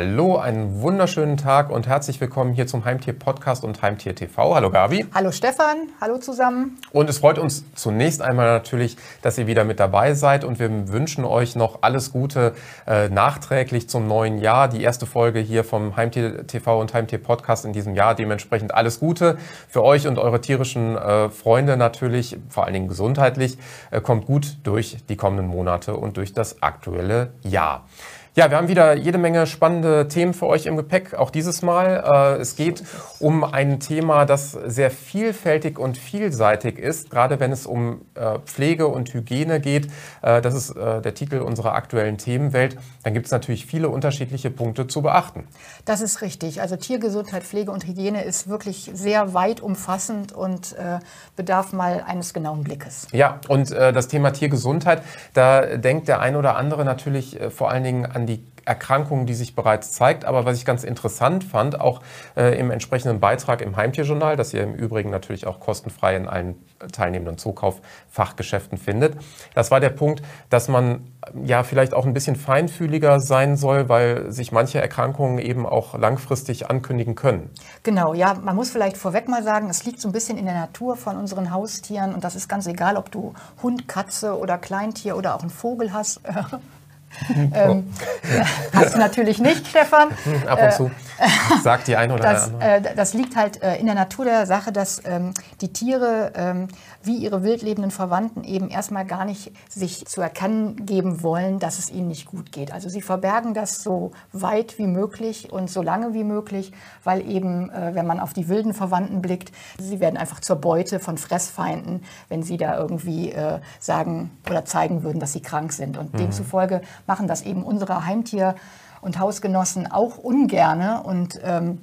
Hallo, einen wunderschönen Tag und herzlich willkommen hier zum Heimtier Podcast und Heimtier TV. Hallo Gabi. Hallo Stefan, hallo zusammen. Und es freut uns zunächst einmal natürlich, dass ihr wieder mit dabei seid und wir wünschen euch noch alles Gute äh, nachträglich zum neuen Jahr. Die erste Folge hier vom Heimtier TV und Heimtier Podcast in diesem Jahr. Dementsprechend alles Gute für euch und eure tierischen äh, Freunde natürlich, vor allen Dingen gesundheitlich. Äh, kommt gut durch die kommenden Monate und durch das aktuelle Jahr. Ja, wir haben wieder jede Menge spannende Themen für euch im Gepäck, auch dieses Mal. Äh, es geht um ein Thema, das sehr vielfältig und vielseitig ist, gerade wenn es um äh, Pflege und Hygiene geht. Äh, das ist der Titel unserer aktuellen Themenwelt. Dann gibt es natürlich viele unterschiedliche Punkte zu beachten. Das ist richtig. Also Tiergesundheit, Pflege und Hygiene ist wirklich sehr weit umfassend und bedarf mal eines genauen Blickes. Ja, und das Thema Tiergesundheit, da denkt der ein oder andere natürlich vor allen Dingen an an die Erkrankung, die sich bereits zeigt. Aber was ich ganz interessant fand, auch äh, im entsprechenden Beitrag im Heimtierjournal, das ihr im Übrigen natürlich auch kostenfrei in allen teilnehmenden Zukauffachgeschäften findet, das war der Punkt, dass man ja vielleicht auch ein bisschen feinfühliger sein soll, weil sich manche Erkrankungen eben auch langfristig ankündigen können. Genau, ja, man muss vielleicht vorweg mal sagen, es liegt so ein bisschen in der Natur von unseren Haustieren und das ist ganz egal, ob du Hund, Katze oder Kleintier oder auch einen Vogel hast. ähm, hast du natürlich nicht, Stefan. Ab und zu. Äh, Sagt die eine oder das, andere. Äh, das liegt halt äh, in der Natur der Sache, dass ähm, die Tiere ähm, wie ihre wildlebenden Verwandten eben erstmal gar nicht sich zu erkennen geben wollen, dass es ihnen nicht gut geht. Also sie verbergen das so weit wie möglich und so lange wie möglich, weil eben, äh, wenn man auf die wilden Verwandten blickt, sie werden einfach zur Beute von Fressfeinden, wenn sie da irgendwie äh, sagen oder zeigen würden, dass sie krank sind. Und mhm. demzufolge machen das eben unsere Heimtier- und Hausgenossen auch ungerne und ähm,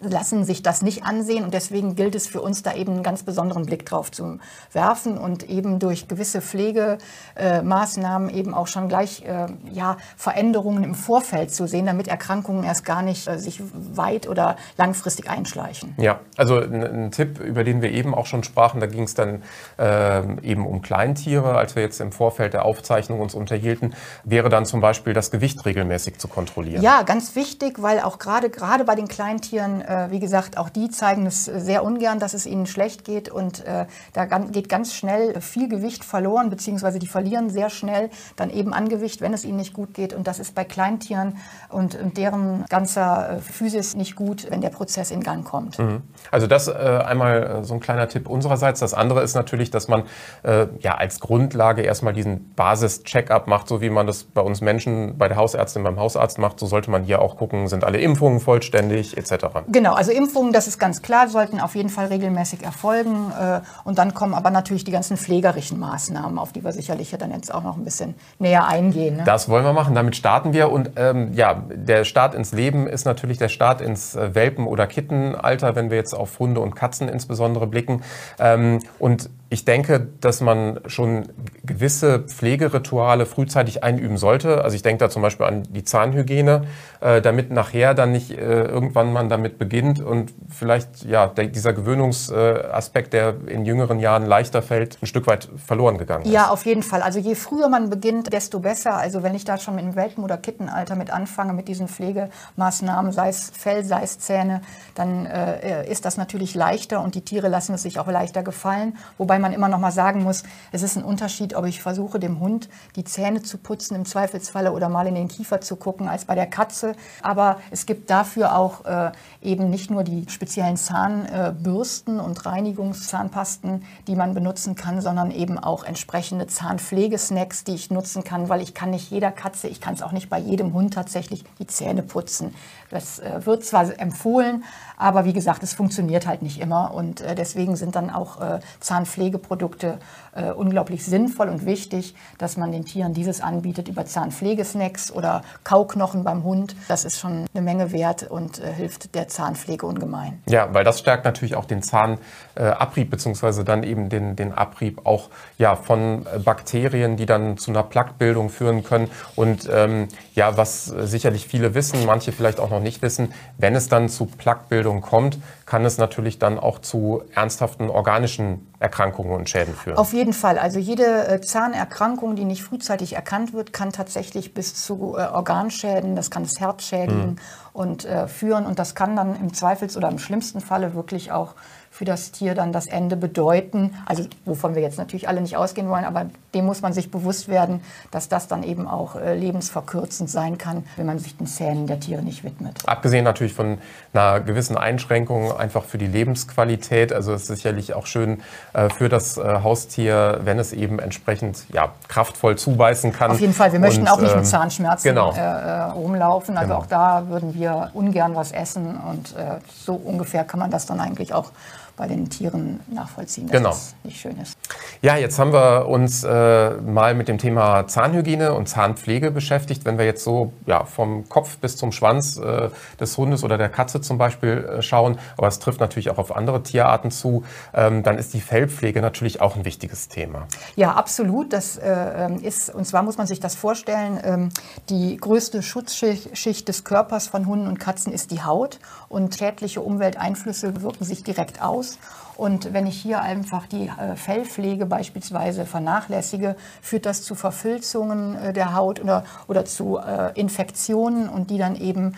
lassen sich das nicht ansehen und deswegen gilt es für uns da eben einen ganz besonderen Blick drauf zu werfen und eben durch gewisse Pflegemaßnahmen eben auch schon gleich äh, ja, Veränderungen im Vorfeld zu sehen, damit Erkrankungen erst gar nicht äh, sich weit oder langfristig einschleichen. Ja, also ein, ein, Tipp, über den wir eben auch schon sprachen, da ging es dann äh, eben um Kleintiere, als wir jetzt im Vorfeld der Aufzeichnung uns unterhielten, wäre dann zum Beispiel das Gewicht regelmäßig zu kontrollieren. Ja, ganz wichtig, weil auch gerade gerade bei den Kleintieren äh, wie gesagt, auch die zeigen es sehr ungern, dass es ihnen schlecht geht. Und äh, da geht ganz schnell viel Gewicht verloren, beziehungsweise die verlieren sehr schnell dann eben an Gewicht, wenn es ihnen nicht gut geht. Und das ist bei Kleintieren und, deren ganzer äh, Physis nicht gut, wenn der Prozess in Gang kommt. Mhm. Also das äh, einmal äh, so ein kleiner Tipp unsererseits. Das andere ist natürlich, dass man äh, ja als Grundlage erstmal diesen Basis-Check-up macht, so wie man das bei uns Menschen, bei der Hausärztin, beim Hausarzt macht. So sollte man hier auch gucken, sind alle Impfungen vollständig etc. Genau, also Impfungen, das ist ganz klar, sollten auf jeden Fall regelmäßig erfolgen. Äh, und dann kommen aber natürlich die ganzen pflegerischen Maßnahmen, auf die wir sicherlich ja dann jetzt auch noch ein bisschen näher eingehen. Ne? Das wollen wir machen, damit starten wir. Und ähm, ja, der Start ins Leben ist natürlich der Start ins äh, Welpen- oder Kittenalter, wenn wir jetzt auf Hunde und Katzen insbesondere blicken. Ähm, und ich denke, dass man schon gewisse Pflegerituale frühzeitig einüben sollte. Also ich denke da zum Beispiel an die Zahnhygiene, äh, damit nachher dann nicht äh, irgendwann man damit beginnt und vielleicht ja dieser Gewöhnungsaspekt, der in jüngeren Jahren leichter fällt, ein Stück weit verloren gegangen ist. Ja, auf jeden Fall. Also je früher man beginnt, desto besser. Also wenn ich da schon im Welpen- oder Kittenalter mit anfange mit diesen Pflegemaßnahmen, sei es Fell, sei es Zähne, dann äh, ist das natürlich leichter und die Tiere lassen es sich auch leichter gefallen. Wobei Wobei man immer noch mal sagen muss, es ist ein Unterschied, ob ich versuche, dem Hund die Zähne zu putzen im Zweifelsfalle oder mal in den Kiefer zu gucken, als bei der Katze. Aber es gibt dafür auch äh, eben nicht nur die speziellen Zahnbürsten und Reinigungszahnpasten, die man benutzen kann, sondern eben auch entsprechende Zahnpflegesnacks, die ich nutzen kann, weil ich kann nicht jeder Katze, ich kann es auch nicht bei jedem Hund tatsächlich die Zähne putzen. Das äh, wird zwar empfohlen, aber wie gesagt, es funktioniert halt nicht immer und äh, deswegen sind dann auch äh, Zahnpflegeprodukte äh, unglaublich sinnvoll und wichtig, dass man den Tieren dieses anbietet über Zahnpflegesnacks oder Kauknochen beim Hund. Das ist schon eine Menge wert und äh, hilft der Zahnpflege ungemein. Ja, weil das stärkt natürlich auch den Zahnabrieb beziehungsweise dann eben den, den Abrieb auch ja, von äh, Bakterien, die dann zu einer Plaquebildung führen können. Und ähm, ja, was sicherlich viele wissen, manche vielleicht auch noch nicht wissen, wenn es dann zu Plaquebildung kommt, kann es natürlich dann auch zu ernsthaften organischen Erkrankungen und Schäden führen. Auf jeden Fall. Also jede äh, Zahnerkrankung, die nicht frühzeitig erkannt wird, kann tatsächlich bis zu äh, Organschäden, das kann das Herz schädigen mhm. und äh, führen. Und das kann dann im Zweifels- oder im schlimmsten Falle wirklich auch für das Tier dann das Ende bedeuten. Also wovon wir jetzt natürlich alle nicht ausgehen wollen, aber dem muss man sich bewusst werden, dass das dann eben auch äh, lebensverkürzend sein kann, wenn man sich den Zähnen der Tiere nicht widmet. Abgesehen natürlich von einer gewissen Einschränkung einfach für die Lebensqualität. Also es ist sicherlich auch schön äh, für das äh, Haustier, wenn es eben entsprechend ja, kraftvoll zubeißen kann. Auf jeden Fall. Wir möchten Und, auch nicht mit ähm, Zahnschmerzen genau. Äh, äh, rumlaufen. Also genau. auch da würden wir ungern was essen. Und äh, so ungefähr kann man das dann eigentlich auch bei den Tieren nachvollziehen, dass genau. das nicht schön ist. Ja, jetzt haben wir uns äh, mal mit dem Thema Zahnhygiene und Zahnpflege beschäftigt. Wenn wir jetzt so ja, vom Kopf bis zum Schwanz äh, des Hundes oder der Katze zum Beispiel äh, schauen, aber es trifft natürlich auch auf andere Tierarten zu, ähm, dann ist die Fellpflege natürlich auch ein wichtiges Thema. Ja, absolut. Das äh, ähm, ist, und zwar muss man sich das vorstellen, ähm, die größte Schutzschicht des Körpers von Hunden und Katzen ist die Haut und schädliche Umwelteinflüsse wirken sich direkt aus. Und wenn ich hier einfach die äh, Fellpflege beispielsweise vernachlässige, führt das zu Verfilzungen äh, der Haut oder, oder zu äh, Infektionen und die dann eben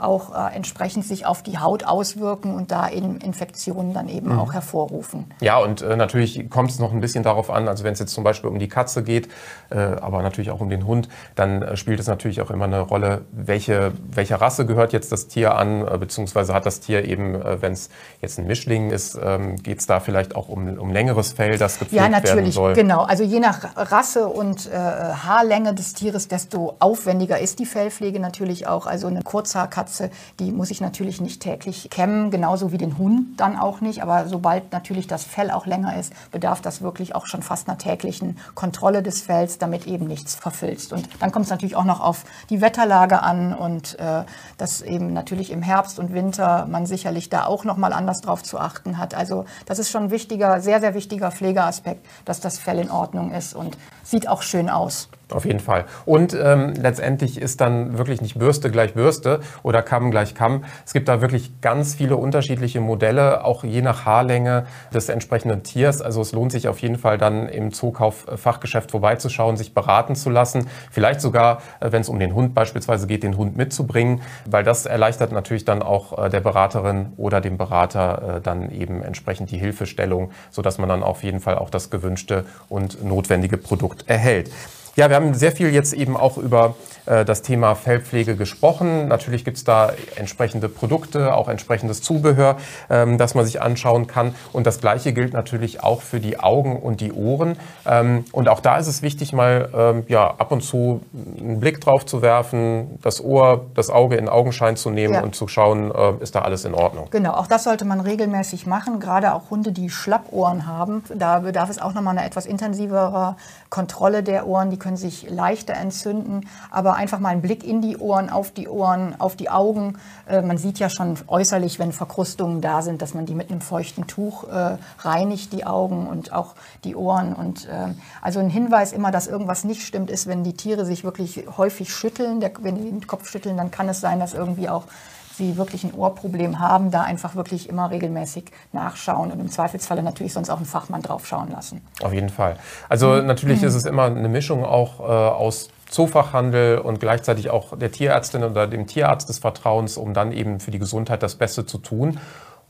auch entsprechend sich auf die Haut auswirken und da eben Infektionen dann eben mhm. auch hervorrufen. Ja, und natürlich kommt es noch ein bisschen darauf an, also wenn es jetzt zum Beispiel um die Katze geht, aber natürlich auch um den Hund, dann spielt es natürlich auch immer eine Rolle, welche, welche Rasse gehört jetzt das Tier an, beziehungsweise hat das Tier eben, wenn es jetzt ein Mischling ist, ähm, geht es da vielleicht auch um, um längeres Fell, das gepflegt werden soll? Ja, natürlich, genau. Also je nach Rasse und äh, Haarlänge des Tieres, desto aufwendiger ist die Fellpflege natürlich auch. Also eine Kurzhaarkatze, die muss ich natürlich nicht täglich kämmen, genauso wie den Hund dann auch nicht. Aber sobald natürlich das Fell auch länger ist, bedarf das wirklich auch schon fast einer täglichen Kontrolle des Fells, damit eben nichts verfilzt. Und dann kommt es natürlich auch noch auf die Wetterlage an und äh, dass eben natürlich im Herbst und Winter man sicherlich da auch noch mal anders drauf zu achten hat. Also das ist schon ein wichtiger, sehr, sehr wichtiger Pflegeaspekt, dass das Fell in Ordnung ist und sieht auch schön aus. Auf jeden Fall. Und ähm, letztendlich ist dann wirklich nicht Bürste gleich Bürste oder Kamm gleich Kamm. Es gibt da wirklich ganz viele unterschiedliche Modelle, auch je nach Haarlänge des entsprechenden Tiers. Also es lohnt sich auf jeden Fall dann im Zookauf-Fachgeschäft vorbeizuschauen, sich beraten zu lassen. Vielleicht sogar, äh, wenn es um den Hund beispielsweise geht, den Hund mitzubringen, weil das erleichtert natürlich dann auch äh, der Beraterin oder dem Berater äh, dann eben entsprechend die Hilfestellung, sodass man dann auf jeden Fall auch das gewünschte und notwendige Produkt erhält. Ja, wir haben sehr viel jetzt eben auch über äh, das Thema Fellpflege gesprochen. Natürlich gibt es da entsprechende Produkte, auch entsprechendes Zubehör, ähm, das man sich anschauen kann. Und das Gleiche gilt natürlich auch für die Augen und die Ohren. Ähm, und auch da ist es wichtig, mal ähm, ja, ab und zu einen Blick drauf zu werfen, das Ohr, das Auge in Augenschein zu nehmen ja. und zu schauen, äh, ist da alles in Ordnung. Genau, auch das sollte man regelmäßig machen. Gerade auch Hunde, die Schlappohren haben, da bedarf es auch nochmal eine etwas intensiverer Kontrolle der Ohren. Die können sich leichter entzünden, aber einfach mal einen Blick in die Ohren, auf die Ohren, auf die Augen. Äh, man sieht ja schon äußerlich, wenn Verkrustungen da sind, dass man die mit einem feuchten Tuch äh, reinigt, die Augen und auch die Ohren. Und äh, also ein Hinweis immer, dass irgendwas nicht stimmt, ist, wenn die Tiere sich wirklich häufig schütteln. Wenn die den Kopf schütteln, dann kann es sein, dass irgendwie auch sie wirklich ein Ohrproblem haben, da einfach wirklich immer regelmäßig nachschauen und im Zweifelsfalle natürlich sonst auch einen Fachmann draufschauen lassen. Auf jeden Fall. Also mhm. natürlich mhm. ist es immer eine Mischung auch äh, aus Zoofachhandel und gleichzeitig auch der Tierärztin oder dem Tierarzt des Vertrauens, um dann eben für die Gesundheit das Beste zu tun.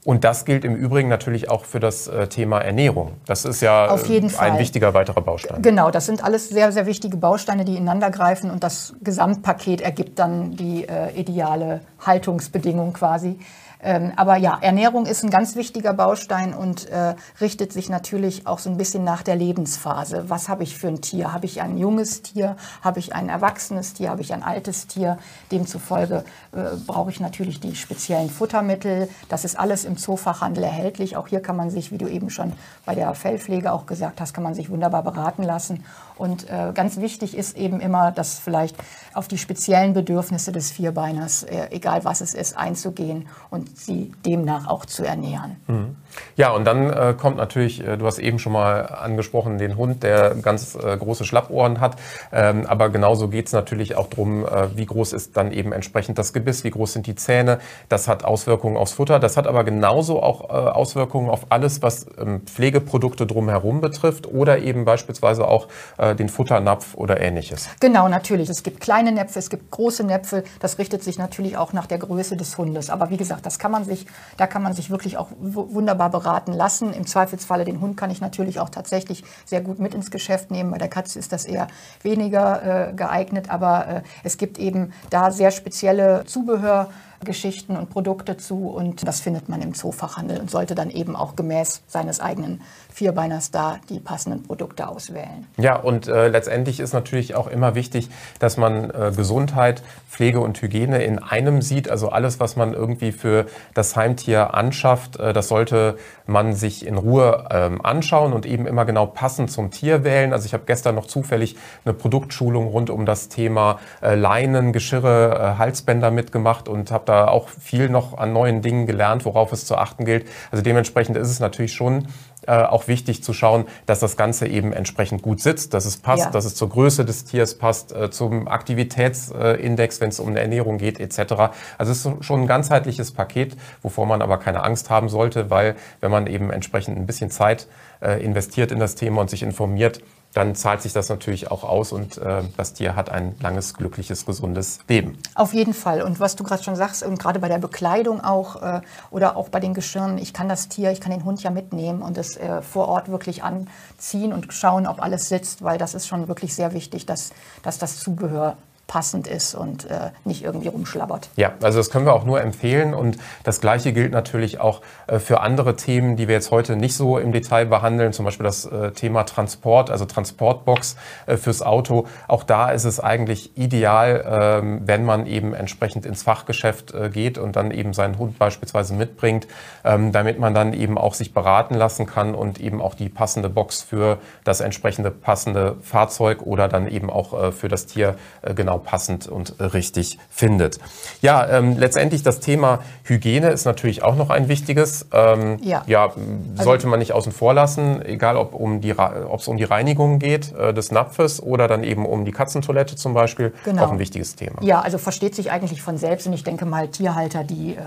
Und das gilt im Übrigen natürlich auch für das äh, Thema Ernährung. Das ist ja ein wichtiger weiterer Baustein. Genau, das sind alles sehr, sehr wichtige Bausteine, die ineinander greifen und das Gesamtpaket ergibt dann die äh, ideale Haltungsbedingung quasi. Ähm, aber ja, Ernährung ist ein ganz wichtiger Baustein und äh, richtet sich natürlich auch so ein bisschen nach der Lebensphase. Was habe ich für ein Tier? Habe ich ein junges Tier? Habe ich ein erwachsenes Tier? Habe ich ein altes Tier? Demzufolge äh, brauche ich natürlich die speziellen Futtermittel. Das ist alles im Zoofachhandel erhältlich. Auch hier kann man sich, wie du eben schon bei der Fellpflege auch gesagt hast, kann man sich wunderbar beraten lassen. Und äh, ganz wichtig ist eben immer, dass vielleicht auf die speziellen Bedürfnisse des Vierbeiners, äh, egal was es ist, einzugehen und sie demnach auch zu ernähren. Mhm. Ja, und dann äh, kommt natürlich, äh, du hast eben schon mal angesprochen, den Hund, der ganz äh, große Schlappohren hat. Ähm, aber genauso geht es natürlich auch darum, äh, wie groß ist dann eben entsprechend das Gebiss, wie groß sind die Zähne. Das hat Auswirkungen aufs Futter. Das hat aber genauso auch äh, Auswirkungen auf alles, was ähm, Pflegeprodukte drumherum betrifft oder eben beispielsweise auch äh, den Futternapf oder ähnliches. Genau, natürlich. Es gibt kleine Näpfe, es gibt große Näpfe. Das richtet sich natürlich auch nach der Größe des Hundes. Aber wie gesagt, das kann man sich, da kann man sich wirklich auch wunderbar beraten lassen. Im Zweifelsfalle den Hund kann ich natürlich auch tatsächlich sehr gut mit ins Geschäft nehmen. Bei der Katze ist das eher weniger äh, geeignet, aber äh, es gibt eben da sehr spezielle Zubehör. Geschichten und Produkte zu und das findet man im Zoofachhandel und sollte dann eben auch gemäß seines eigenen Vierbeiners da die passenden Produkte auswählen. Ja, und äh, letztendlich ist natürlich auch immer wichtig, dass man äh, Gesundheit, Pflege und Hygiene in einem sieht. Also alles, was man irgendwie für das Heimtier anschafft, äh, das sollte man sich in Ruhe ähm, anschauen und eben immer genau passend zum Tier wählen. Also ich habe gestern noch zufällig eine Produktschulung rund um das Thema äh, Leinen, Geschirre, äh, Halsbänder mitgemacht und habe da auch viel noch an neuen Dingen gelernt, worauf es zu achten gilt. Also dementsprechend ist es natürlich schon äh, auch wichtig zu schauen, dass das Ganze eben entsprechend gut sitzt, dass es passt, ja. dass es zur Größe des Tiers passt, äh, zum Aktivitätsindex, wenn es um eine Ernährung geht, etc. Also es ist schon ein ganzheitliches Paket, wovor man aber keine Angst haben sollte, weil wenn man eben entsprechend ein bisschen Zeit äh, investiert in das Thema und sich informiert, dann zahlt sich das natürlich auch aus und äh, das Tier hat ein langes, glückliches, gesundes Leben. Auf jeden Fall. Und was du gerade schon sagst, und gerade bei der Bekleidung auch äh, oder auch bei den Geschirren, ich kann das Tier, ich kann den Hund ja mitnehmen und es äh, vor Ort wirklich anziehen und schauen, ob alles sitzt, weil das ist schon wirklich sehr wichtig, dass, dass das Zubehör passend ist und äh, nicht irgendwie rumschlabbert. Ja, also das können wir auch nur empfehlen und das Gleiche gilt natürlich auch äh, für andere Themen, die wir jetzt heute nicht so im Detail behandeln, zum Beispiel das äh, Thema Transport, also Transportbox äh, fürs Auto. Auch da ist es eigentlich ideal, ähm, wenn man eben entsprechend ins Fachgeschäft äh, geht und dann eben seinen Hund beispielsweise mitbringt, ähm, damit man dann eben auch sich beraten lassen kann und eben auch die passende Box für das entsprechende passende Fahrzeug oder dann eben auch äh, für das Tier genau genau passend und richtig findet. Ja, ähm, letztendlich das Thema Hygiene ist natürlich auch noch ein wichtiges. Ähm, ja. ja, sollte man nicht außen vor lassen, egal ob um es um die Reinigung geht äh, des Napfes oder dann eben um die Katzentoilette zum Beispiel. Genau. Auch ein wichtiges Thema. Ja, also versteht sich eigentlich von selbst und ich denke mal Tierhalter, die äh,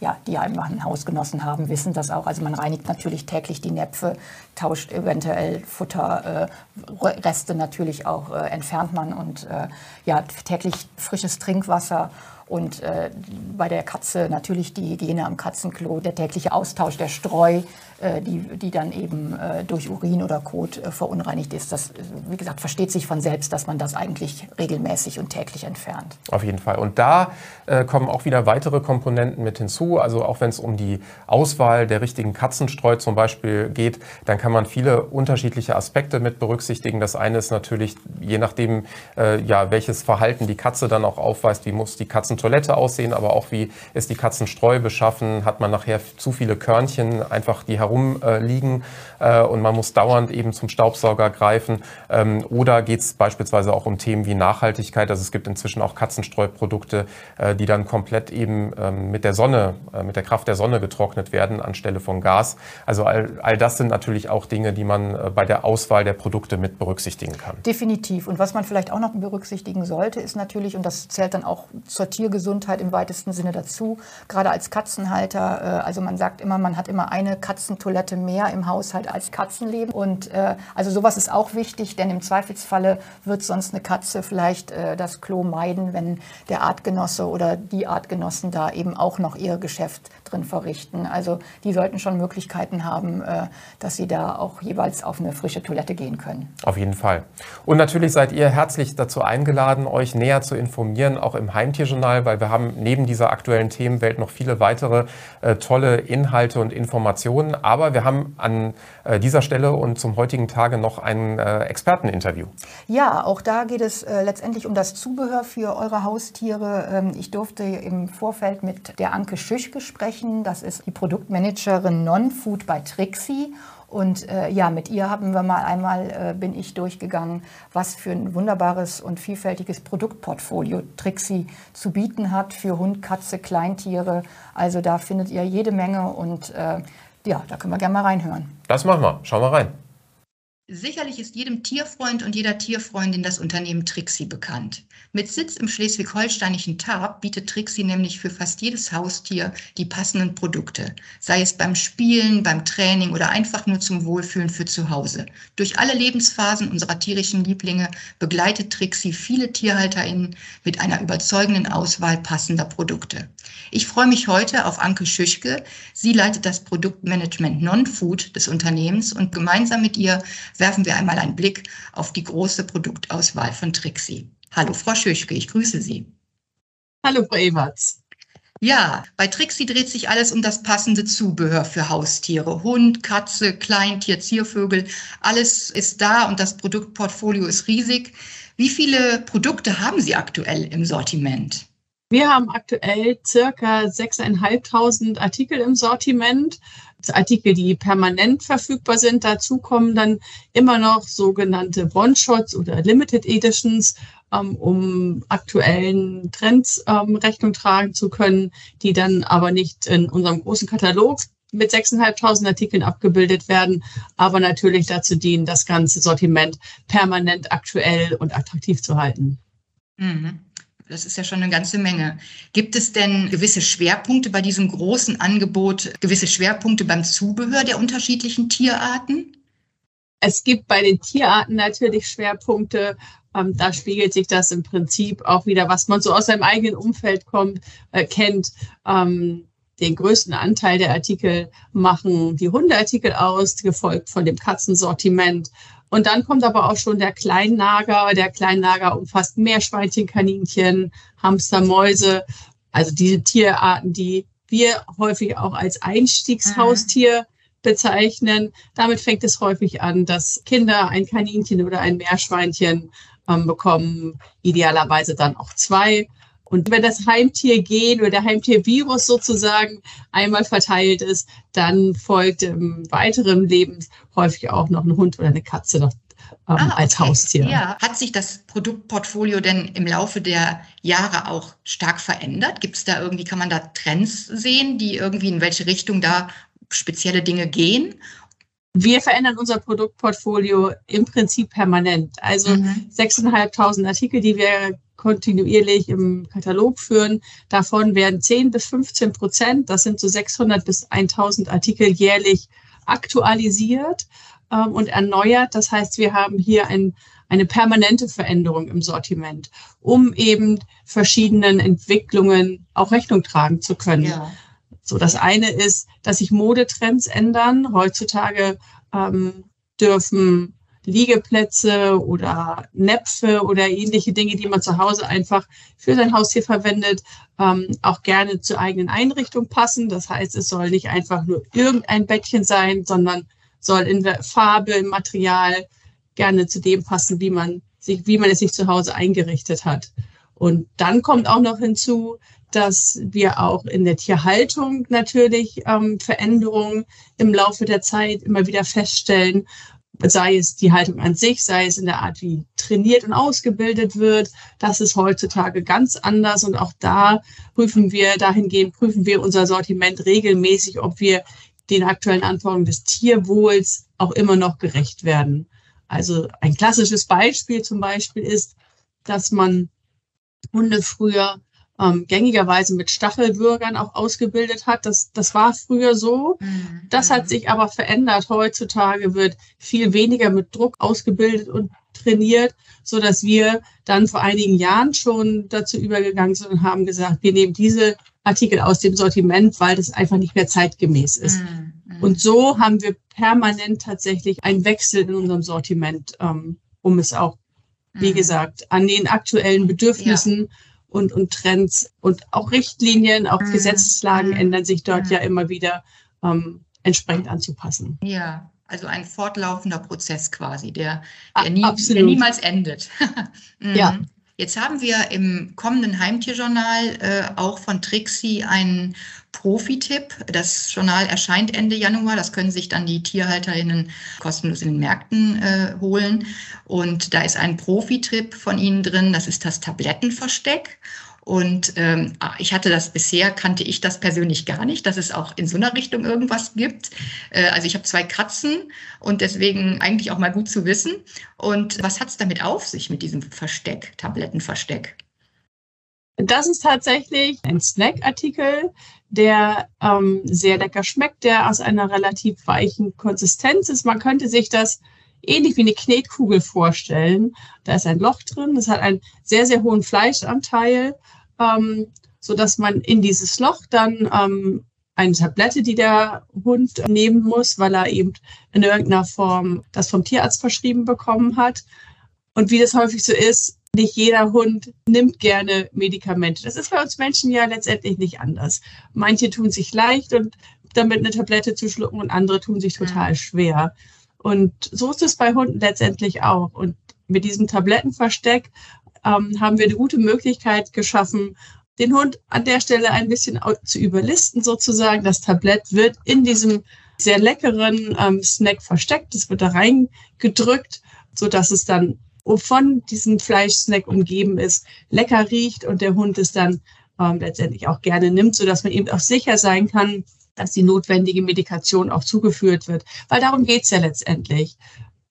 ja, die einfach einen Hausgenossen haben, wissen das auch. Also man reinigt natürlich täglich die Näpfe, tauscht eventuell Futterreste äh, natürlich auch, äh, entfernt man und äh, ja, täglich frisches Trinkwasser und äh, bei der Katze natürlich die Hygiene am Katzenklo, der tägliche Austausch der Streu, die, die dann eben äh, durch Urin oder Kot äh, verunreinigt ist. Das, wie gesagt, versteht sich von selbst, dass man das eigentlich regelmäßig und täglich entfernt. Auf jeden Fall. Und da äh, kommen auch wieder weitere Komponenten mit hinzu. Also auch wenn es um die Auswahl der richtigen Katzenstreu zum Beispiel geht, dann kann man viele unterschiedliche Aspekte mit berücksichtigen. Das eine ist natürlich, je nachdem, äh, ja, welches Verhalten die Katze dann auch aufweist, wie muss die Katzentoilette aussehen, aber auch wie ist die Katzenstreu beschaffen, hat man nachher zu viele Körnchen einfach, die herumliegen äh, und man muss dauernd eben zum Staubsauger greifen. Ähm, oder geht es beispielsweise auch um Themen wie Nachhaltigkeit. Also es gibt inzwischen auch Katzenstreuprodukte, äh, die dann komplett eben ähm, mit der Sonne, äh, mit der Kraft der Sonne getrocknet werden anstelle von Gas. Also all, all das sind natürlich auch Dinge, die man äh, bei der Auswahl der Produkte mit berücksichtigen kann. Definitiv. Und was man vielleicht auch noch berücksichtigen sollte, ist natürlich, und das zählt dann auch zur Tiergesundheit im weitesten Sinne dazu, gerade als Katzenhalter, äh, also man sagt immer, man hat immer eine Katzen Toilette mehr im Haushalt als Katzenleben. Und äh, also sowas ist auch wichtig, denn im Zweifelsfalle wird sonst eine Katze vielleicht äh, das Klo meiden, wenn der Artgenosse oder die Artgenossen da eben auch noch ihr Geschäft drin verrichten. Also die sollten schon Möglichkeiten haben, äh, dass sie da auch jeweils auf eine frische Toilette gehen können. Auf jeden Fall. Und natürlich seid ihr herzlich dazu eingeladen, euch näher zu informieren, auch im Heimtierjournal, weil wir haben neben dieser aktuellen Themenwelt noch viele weitere äh, tolle Inhalte und Informationen. Aber wir haben an äh, dieser Stelle und zum heutigen Tage noch ein äh, Experteninterview. Ja, auch da geht es äh, letztendlich um das Zubehör für eure Haustiere. Ähm, ich durfte im Vorfeld mit der Anke Schüchke sprechen. Das ist die Produktmanagerin Non-Food bei Trixie. Und äh, ja, mit ihr haben wir mal einmal, äh, bin ich durchgegangen, was für ein wunderbares und vielfältiges Produktportfolio Trixie zu bieten hat für Hund, Katze, Kleintiere. Also da findet ihr jede Menge und äh, ja, da können wir gerne mal reinhören. Das machen wir. Schauen wir rein. Sicherlich ist jedem Tierfreund und jeder Tierfreundin das Unternehmen Trixie bekannt. Mit Sitz im schleswig-holsteinischen Tarp bietet Trixie nämlich für fast jedes Haustier die passenden Produkte, sei es beim Spielen, beim Training oder einfach nur zum Wohlfühlen für zu Hause. Durch alle Lebensphasen unserer tierischen Lieblinge begleitet Trixie viele TierhalterInnen mit einer überzeugenden Auswahl passender Produkte. Ich freue mich heute auf Anke Schüchke. Sie leitet das Produktmanagement Non-Food des Unternehmens und gemeinsam mit ihr werfen wir einmal einen Blick auf die große Produktauswahl von Trixie. Hallo, Frau Schüchke, ich grüße Sie. Hallo, Frau Ewerts. Ja, bei Trixie dreht sich alles um das passende Zubehör für Haustiere. Hund, Katze, Kleintier, Ziervögel, alles ist da und das Produktportfolio ist riesig. Wie viele Produkte haben Sie aktuell im Sortiment? Wir haben aktuell circa 6.500 Artikel im Sortiment. Artikel, die permanent verfügbar sind. Dazu kommen dann immer noch sogenannte One-Shots oder Limited Editions, ähm, um aktuellen Trends ähm, Rechnung tragen zu können, die dann aber nicht in unserem großen Katalog mit 6.500 Artikeln abgebildet werden, aber natürlich dazu dienen, das ganze Sortiment permanent aktuell und attraktiv zu halten. Mhm. Das ist ja schon eine ganze Menge. Gibt es denn gewisse Schwerpunkte bei diesem großen Angebot, gewisse Schwerpunkte beim Zubehör der unterschiedlichen Tierarten? Es gibt bei den Tierarten natürlich Schwerpunkte. Ähm, da spiegelt sich das im Prinzip auch wieder, was man so aus seinem eigenen Umfeld kommt, äh, kennt. Ähm, den größten Anteil der Artikel machen die Hundeartikel aus, gefolgt von dem Katzensortiment. Und dann kommt aber auch schon der Kleinnager. Der Kleinnager umfasst Meerschweinchen, Kaninchen, Hamster, Mäuse. Also diese Tierarten, die wir häufig auch als Einstiegshaustier bezeichnen. Damit fängt es häufig an, dass Kinder ein Kaninchen oder ein Meerschweinchen ähm, bekommen, idealerweise dann auch zwei. Und wenn das Heimtiergen oder der Heimtiervirus sozusagen einmal verteilt ist, dann folgt im weiteren Leben häufig auch noch ein Hund oder eine Katze noch ähm, ah, okay. als Haustier. Ja. Hat sich das Produktportfolio denn im Laufe der Jahre auch stark verändert? Gibt es da irgendwie, kann man da Trends sehen, die irgendwie in welche Richtung da spezielle Dinge gehen? Wir verändern unser Produktportfolio im Prinzip permanent. Also mhm. 6.500 Artikel, die wir kontinuierlich im Katalog führen. Davon werden 10 bis 15 Prozent, das sind so 600 bis 1000 Artikel jährlich aktualisiert ähm, und erneuert. Das heißt, wir haben hier ein, eine permanente Veränderung im Sortiment, um eben verschiedenen Entwicklungen auch Rechnung tragen zu können. Ja. So, das eine ist, dass sich Modetrends ändern. Heutzutage ähm, dürfen Liegeplätze oder Näpfe oder ähnliche Dinge, die man zu Hause einfach für sein Haustier verwendet, ähm, auch gerne zur eigenen Einrichtung passen. Das heißt, es soll nicht einfach nur irgendein Bettchen sein, sondern soll in Farbe, im Material gerne zu dem passen, wie man sich, wie man es sich zu Hause eingerichtet hat. Und dann kommt auch noch hinzu, dass wir auch in der Tierhaltung natürlich ähm, Veränderungen im Laufe der Zeit immer wieder feststellen sei es die Haltung an sich, sei es in der Art, wie trainiert und ausgebildet wird. Das ist heutzutage ganz anders und auch da prüfen wir, dahingehend prüfen wir unser Sortiment regelmäßig, ob wir den aktuellen Anforderungen des Tierwohls auch immer noch gerecht werden. Also ein klassisches Beispiel zum Beispiel ist, dass man Hunde früher ähm, gängigerweise mit Stachelbürgern auch ausgebildet hat. Das, das war früher so. Mhm. Das hat sich aber verändert. Heutzutage wird viel weniger mit Druck ausgebildet und trainiert, so dass wir dann vor einigen Jahren schon dazu übergegangen sind und haben gesagt, wir nehmen diese Artikel aus dem Sortiment, weil das einfach nicht mehr zeitgemäß ist. Mhm. mhm. Und so haben wir permanent tatsächlich einen Wechsel in unserem Sortiment, ähm, um es auch, wie mhm. gesagt, an den aktuellen Bedürfnissen ja und, und Trends und auch Richtlinien, auch mhm. Gesetzeslagen mhm. ändern sich dort mhm. ja immer wieder ähm, entsprechend anzupassen. Ja, also ein fortlaufender Prozess quasi, der, der, nie, der niemals endet. mhm. Ja. Jetzt haben wir im kommenden Heimtierjournal äh, auch von Trixie einen Profi-Tipp. Das Journal erscheint Ende Januar. Das können sich dann die TierhalterInnen kostenlos in den Märkten äh, holen. Und da ist ein Profi-Tipp von Ihnen drin. Das ist das Tablettenversteck. Und ähm, ich hatte das bisher, kannte ich das persönlich gar nicht, dass es auch in so einer Richtung irgendwas gibt. Äh, also ich habe zwei Katzen und deswegen eigentlich auch mal gut zu wissen. Und was hat es damit auf sich mit diesem Versteck, Tablettenversteck? Das ist tatsächlich ein Snackartikel, der ähm, sehr lecker schmeckt, der aus einer relativ weichen Konsistenz ist. Man könnte sich das ähnlich wie eine Knetkugel vorstellen. Da ist ein Loch drin, es hat einen sehr, sehr hohen Fleischanteil, ähm, so dass man in dieses Loch dann ähm, eine Tablette, die der Hund nehmen muss, weil er eben in irgendeiner Form das vom Tierarzt verschrieben bekommen hat. Und wie das häufig so ist, nicht jeder Hund nimmt gerne Medikamente. Das ist bei uns Menschen ja letztendlich nicht anders. Manche tun sich leicht und damit eine Tablette zu schlucken und andere tun sich total schwer. Und so ist es bei Hunden letztendlich auch. Und mit diesem Tablettenversteck ähm, haben wir eine gute Möglichkeit geschaffen, den Hund an der Stelle ein bisschen zu überlisten sozusagen. Das Tablett wird in diesem sehr leckeren ähm, Snack versteckt. Es wird da reingedrückt, so dass es dann von diesem Fleischsnack umgeben ist, lecker riecht und der Hund es dann ähm, letztendlich auch gerne nimmt, so dass man eben auch sicher sein kann, dass die notwendige Medikation auch zugeführt wird. Weil darum geht's ja letztendlich.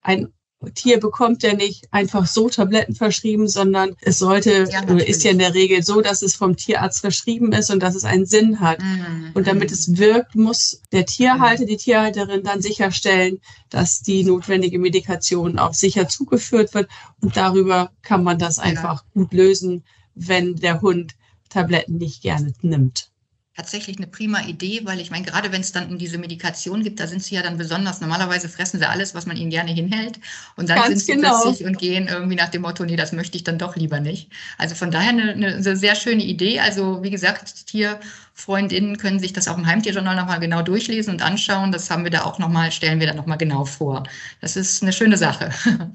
Ein Tier bekommt ja nicht einfach so Tabletten verschrieben, sondern es sollte, ja, ist ja in der Regel so, dass es vom Tierarzt verschrieben ist und dass es einen Sinn hat. Mhm. Und damit es wirkt, muss der Tierhalter, die Tierhalterin dann sicherstellen, dass die notwendige Medikation auch sicher zugeführt wird. Und darüber kann man das einfach ja. gut lösen, wenn der Hund Tabletten nicht gerne nimmt tatsächlich eine prima Idee, weil ich meine, gerade wenn es dann um diese Medikation gibt, da sind sie ja dann besonders, normalerweise fressen sie alles, was man ihnen gerne hinhält und dann Ganz sind sie genau. plötzlich und gehen irgendwie nach dem Motto, nee, das möchte ich dann doch lieber nicht. Also von daher eine, eine sehr schöne Idee. Also wie gesagt, Tierfreundinnen können sich das auch im Heimtierjournal nochmal genau durchlesen und anschauen. Das haben wir da auch nochmal, stellen wir da nochmal genau vor. Das ist eine schöne Sache.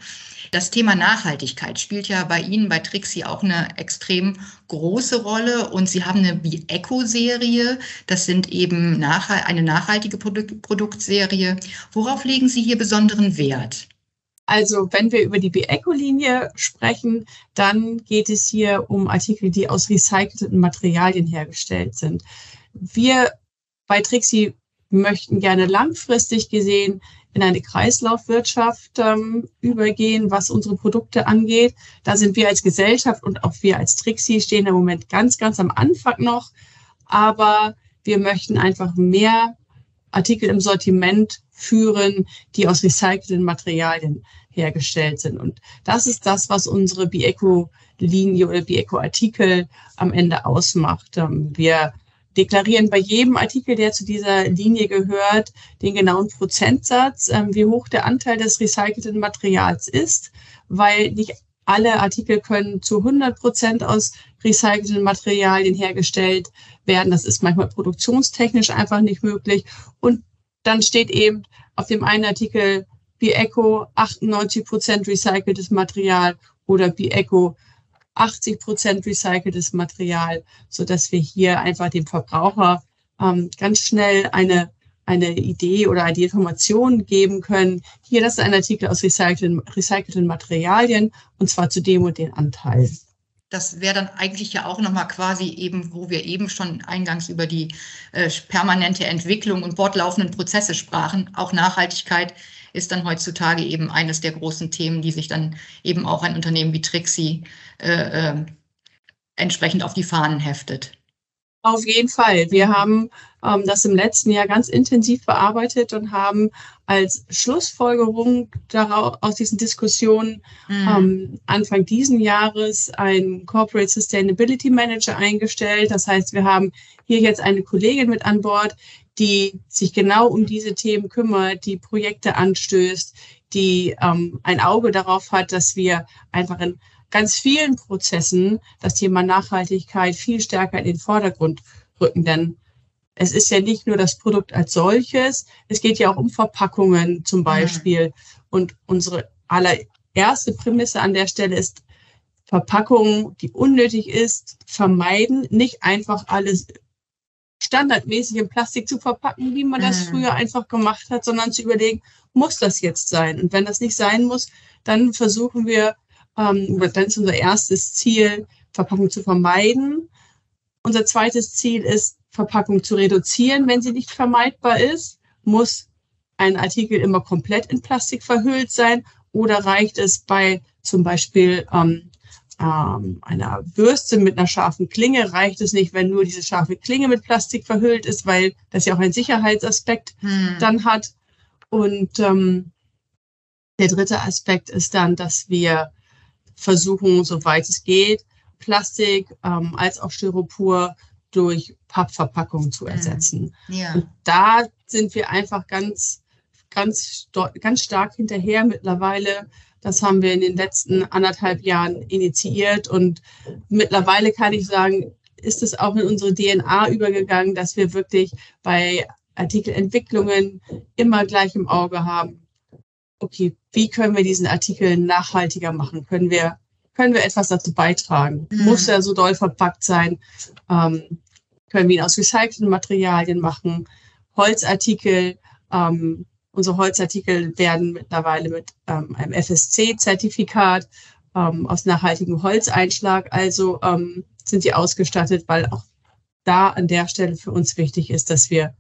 Das Thema Nachhaltigkeit spielt ja bei Ihnen, bei Trixie, auch eine extrem große Rolle. Und Sie haben eine Bi-Eco-Serie. Das sind eben eine nachhaltige Produktserie. Worauf legen Sie hier besonderen Wert? Also wenn wir über die Bi-Eco-Linie sprechen, dann geht es hier um Artikel, die aus recycelten Materialien hergestellt sind. Wir bei Trixie möchten gerne langfristig gesehen in eine Kreislaufwirtschaft ähm, übergehen, was unsere Produkte angeht. Da sind wir als Gesellschaft und auch wir als Trixie stehen im Moment ganz, ganz am Anfang noch. Aber wir möchten einfach mehr Artikel im Sortiment führen, die aus recycelten Materialien hergestellt sind. Und das ist das, was unsere Bieco-Linie oder Bieco-Artikel am Ende ausmacht. Ähm, wir deklarieren bei jedem Artikel, der zu dieser Linie gehört, den genauen Prozentsatz, ähm, wie hoch der Anteil des recycelten Materials ist, weil nicht alle Artikel können zu 100 Prozent aus recycelten Materialien hergestellt werden. Das ist manchmal produktionstechnisch einfach nicht möglich. Und dann steht eben auf dem einen Artikel Bieco 98 Prozent recyceltes Material oder Bieco 80 Prozent recyceltes Material, so dass wir hier einfach dem Verbraucher ähm, ganz schnell eine eine Idee oder die Information geben können. Hier, das ist ein Artikel aus recycelten, recycelten Materialien und zwar zu dem und den Anteil. Das wäre dann eigentlich ja auch nochmal quasi eben, wo wir eben schon eingangs über die äh, permanente Entwicklung und fortlaufenden Prozesse sprachen, auch Nachhaltigkeit ist dann heutzutage eben eines der großen Themen, die sich dann eben auch ein Unternehmen wie Trixie äh, äh, entsprechend auf die Fahnen heftet. Auf jeden Fall. Wir haben ähm, das im letzten Jahr ganz intensiv bearbeitet und haben als Schlussfolgerung daraus, aus diesen Diskussionen mhm. ähm, Anfang diesen Jahres einen Corporate Sustainability Manager eingestellt. Das heißt, wir haben hier jetzt eine Kollegin mit an Bord, die sich genau um diese Themen kümmert, die Projekte anstößt, die ähm, ein Auge darauf hat, dass wir einfach in ganz vielen Prozessen das Thema Nachhaltigkeit viel stärker in den Vordergrund rücken. Denn es ist ja nicht nur das Produkt als solches, es geht ja auch um Verpackungen zum Beispiel. Mhm. Und unsere allererste Prämisse an der Stelle ist, Verpackung, die unnötig ist, vermeiden, nicht einfach alles standardmäßig in Plastik zu verpacken, wie man das mhm. früher einfach gemacht hat, sondern zu überlegen, muss das jetzt sein? Und wenn das nicht sein muss, dann versuchen wir, ähm, dann ist unser erstes Ziel, Verpackung zu vermeiden. Unser zweites Ziel ist, Verpackung zu reduzieren, wenn sie nicht vermeidbar ist. Muss ein Artikel immer komplett in Plastik verhüllt sein oder reicht es bei zum Beispiel ähm, ähm, einer Bürste mit einer scharfen Klinge, reicht es nicht, wenn nur diese scharfe Klinge mit Plastik verhüllt ist, weil das ja auch einen Sicherheitsaspekt hm. dann hat. Und ähm, der dritte Aspekt ist dann, dass wir versuchen, soweit es geht, Plastik ähm, als auch Styropor durch Pappverpackungen zu hm. ersetzen. Ja. Und da sind wir einfach ganz, ganz, ganz stark hinterher mittlerweile. Das haben wir in den letzten anderthalb Jahren initiiert und mittlerweile kann ich sagen, ist es auch in unsere DNA übergegangen, dass wir wirklich bei Artikelentwicklungen immer gleich im Auge haben. Okay, wie können wir diesen Artikel nachhaltiger machen? Können wir, können wir etwas dazu beitragen? Mhm. Muss er so doll verpackt sein? Ähm, können wir ihn aus recycelten Materialien machen? Holzartikel, ähm, unsere Holzartikel werden mittlerweile mit ähm, einem FSC-Zertifikat ähm, aus nachhaltigem Holzeinschlag, also ähm, sind sie ausgestattet, weil auch da an der Stelle für uns wichtig ist, dass wir,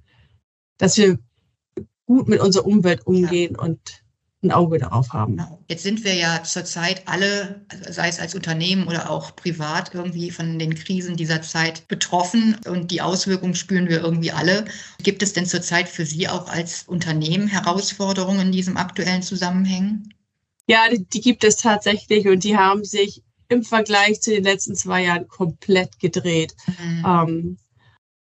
dass wir gut mit unserer Umwelt umgehen ja. und ein Auge darauf haben. Genau. Jetzt sind wir ja zurzeit alle, sei es als Unternehmen oder auch privat, irgendwie von den Krisen dieser Zeit betroffen und die Auswirkungen spüren wir irgendwie alle. Gibt es denn zurzeit für Sie auch als Unternehmen Herausforderungen in diesem aktuellen Zusammenhang? Ja, die, die gibt es tatsächlich und die haben sich im Vergleich zu den letzten zwei Jahren komplett gedreht. Mhm. Ähm,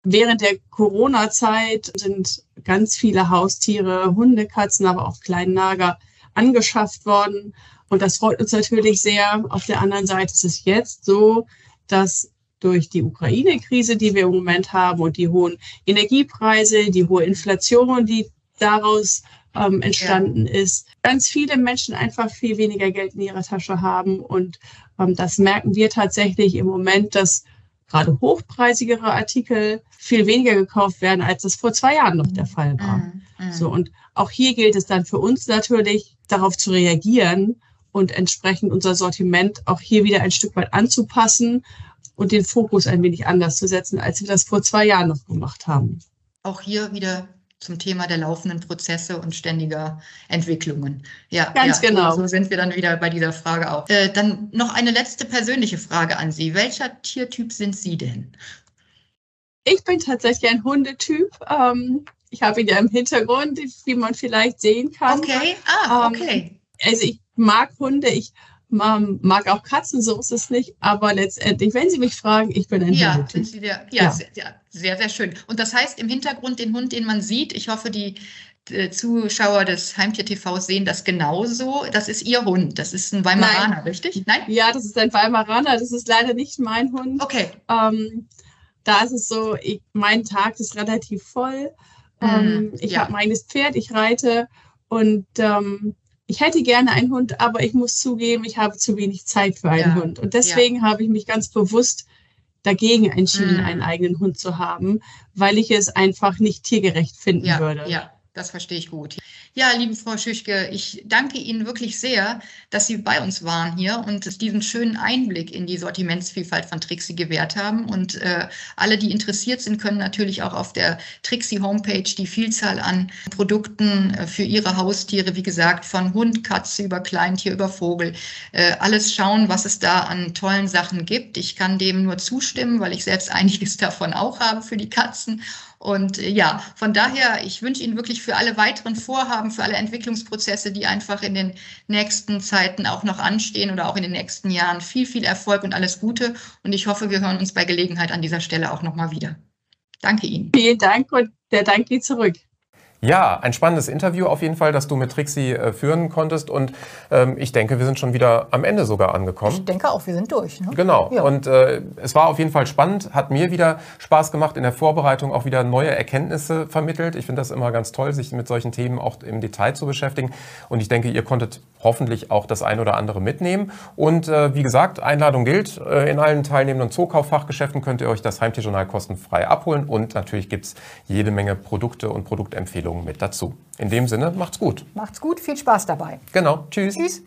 Während der Corona-Zeit sind ganz viele Haustiere, Hunde, Katzen, aber auch Kleinnager angeschafft worden. Und das freut uns natürlich sehr. Auf der anderen Seite ist es jetzt so, dass durch die Ukraine-Krise, die wir im Moment haben und die hohen Energiepreise, die hohe Inflation, die daraus ähm, entstanden ja. ist, ganz viele Menschen einfach viel weniger Geld in ihrer Tasche haben. Und ähm, das merken wir tatsächlich im Moment, dass gerade hochpreisigere Artikel viel weniger gekauft werden, als das vor zwei Jahren noch der Fall war. Mm, mm. So, und auch hier gilt es dann für uns natürlich, darauf zu reagieren und entsprechend unser Sortiment auch hier wieder ein Stück weit anzupassen und den Fokus ein wenig anders zu setzen, als wir das vor zwei Jahren noch gemacht haben. Auch hier wieder zum Thema der laufenden Prozesse und ständiger Entwicklungen. Ja, ganz ja, genau. So sind wir dann wieder bei dieser Frage auch. Äh, dann noch eine letzte persönliche Frage an Sie. Welcher Tiertyp sind Sie denn? Ich bin tatsächlich ein Hundetyp. Ähm, ich habe ihn ja im Hintergrund, wie man vielleicht sehen kann. Okay, ah, ähm, okay. Ähm, also ich mag Hunde, ich man mag auch Katzen, so ist es nicht. Aber letztendlich, wenn Sie mich fragen, ich bin ein ja, Hundetyp. Ja, ja. Sehr, sehr, sehr schön. Und das heißt im Hintergrund den Hund, den man sieht, ich hoffe, die äh, Zuschauer des Heimtier TV sehen das genauso. Das ist Ihr Hund. Das ist ein Weimaraner, Nein. richtig? Nein? Ja, das ist ein Weimaraner. Das ist leider nicht mein Hund. Okay. Ähm, da ist es so, ich, mein Tag ist relativ voll. Mhm, ähm, ich ja. habe mein eigenes Pferd, ich reite und ähm, ich hätte gerne einen Hund, aber ich muss zugeben, ich habe zu wenig Zeit für einen ja. Hund. Und deswegen ja. habe ich mich ganz bewusst dagegen entschieden, mhm. einen eigenen Hund zu haben, weil ich es einfach nicht tiergerecht finden ja, würde. Ja, das verstehe ich gut. Ja, liebe Frau Schüchke, ich danke Ihnen wirklich sehr, dass Sie bei uns waren hier und diesen schönen Einblick in die Sortimentsvielfalt von Trixie gewährt haben. Und äh, alle, die interessiert sind, können natürlich auch auf der Trixie Homepage die Vielzahl an Produkten äh, für ihre Haustiere, wie gesagt, von Hund, Katze über Kleintier, über Vogel, äh, alles schauen, was es da an tollen Sachen gibt. Ich kann dem nur zustimmen, weil ich selbst einiges davon auch habe für die Katzen. Und äh, ja, von daher, ich wünsche Ihnen wirklich für alle weiteren Vorhaben, für alle Entwicklungsprozesse, die einfach in den nächsten Zeiten auch noch anstehen oder auch in den nächsten Jahren viel, viel Erfolg und alles Gute. Und ich hoffe, wir hören uns bei Gelegenheit an dieser Stelle auch nochmal wieder. Danke Ihnen. Vielen Dank und der Dank geht zurück. Ja, ein spannendes Interview auf jeden Fall, das du mit Trixie äh, führen konntest. Und ähm, ich denke, wir sind schon wieder am Ende sogar angekommen. Ich denke auch, wir sind durch. Ne? Genau. Ja. Und äh, es war auf jeden Fall spannend, hat mir wieder Spaß gemacht, in der Vorbereitung auch wieder neue Erkenntnisse vermittelt. Ich finde das immer ganz toll, sich mit solchen Themen auch im Detail zu beschäftigen. Und ich denke, ihr konntet hoffentlich auch das ein oder andere mitnehmen. Und äh, wie gesagt, Einladung gilt. Äh, in allen teilnehmenden Zookauffachgeschäften könnt ihr euch das Heimtierjournal kostenfrei abholen. Und natürlich gibt's jede Menge Produkte und Produktempfehlungen Empfehlungen mit dazu. In dem Sinne, macht's gut. Macht's gut, viel Spaß dabei. Genau, tschüss. Tschüss.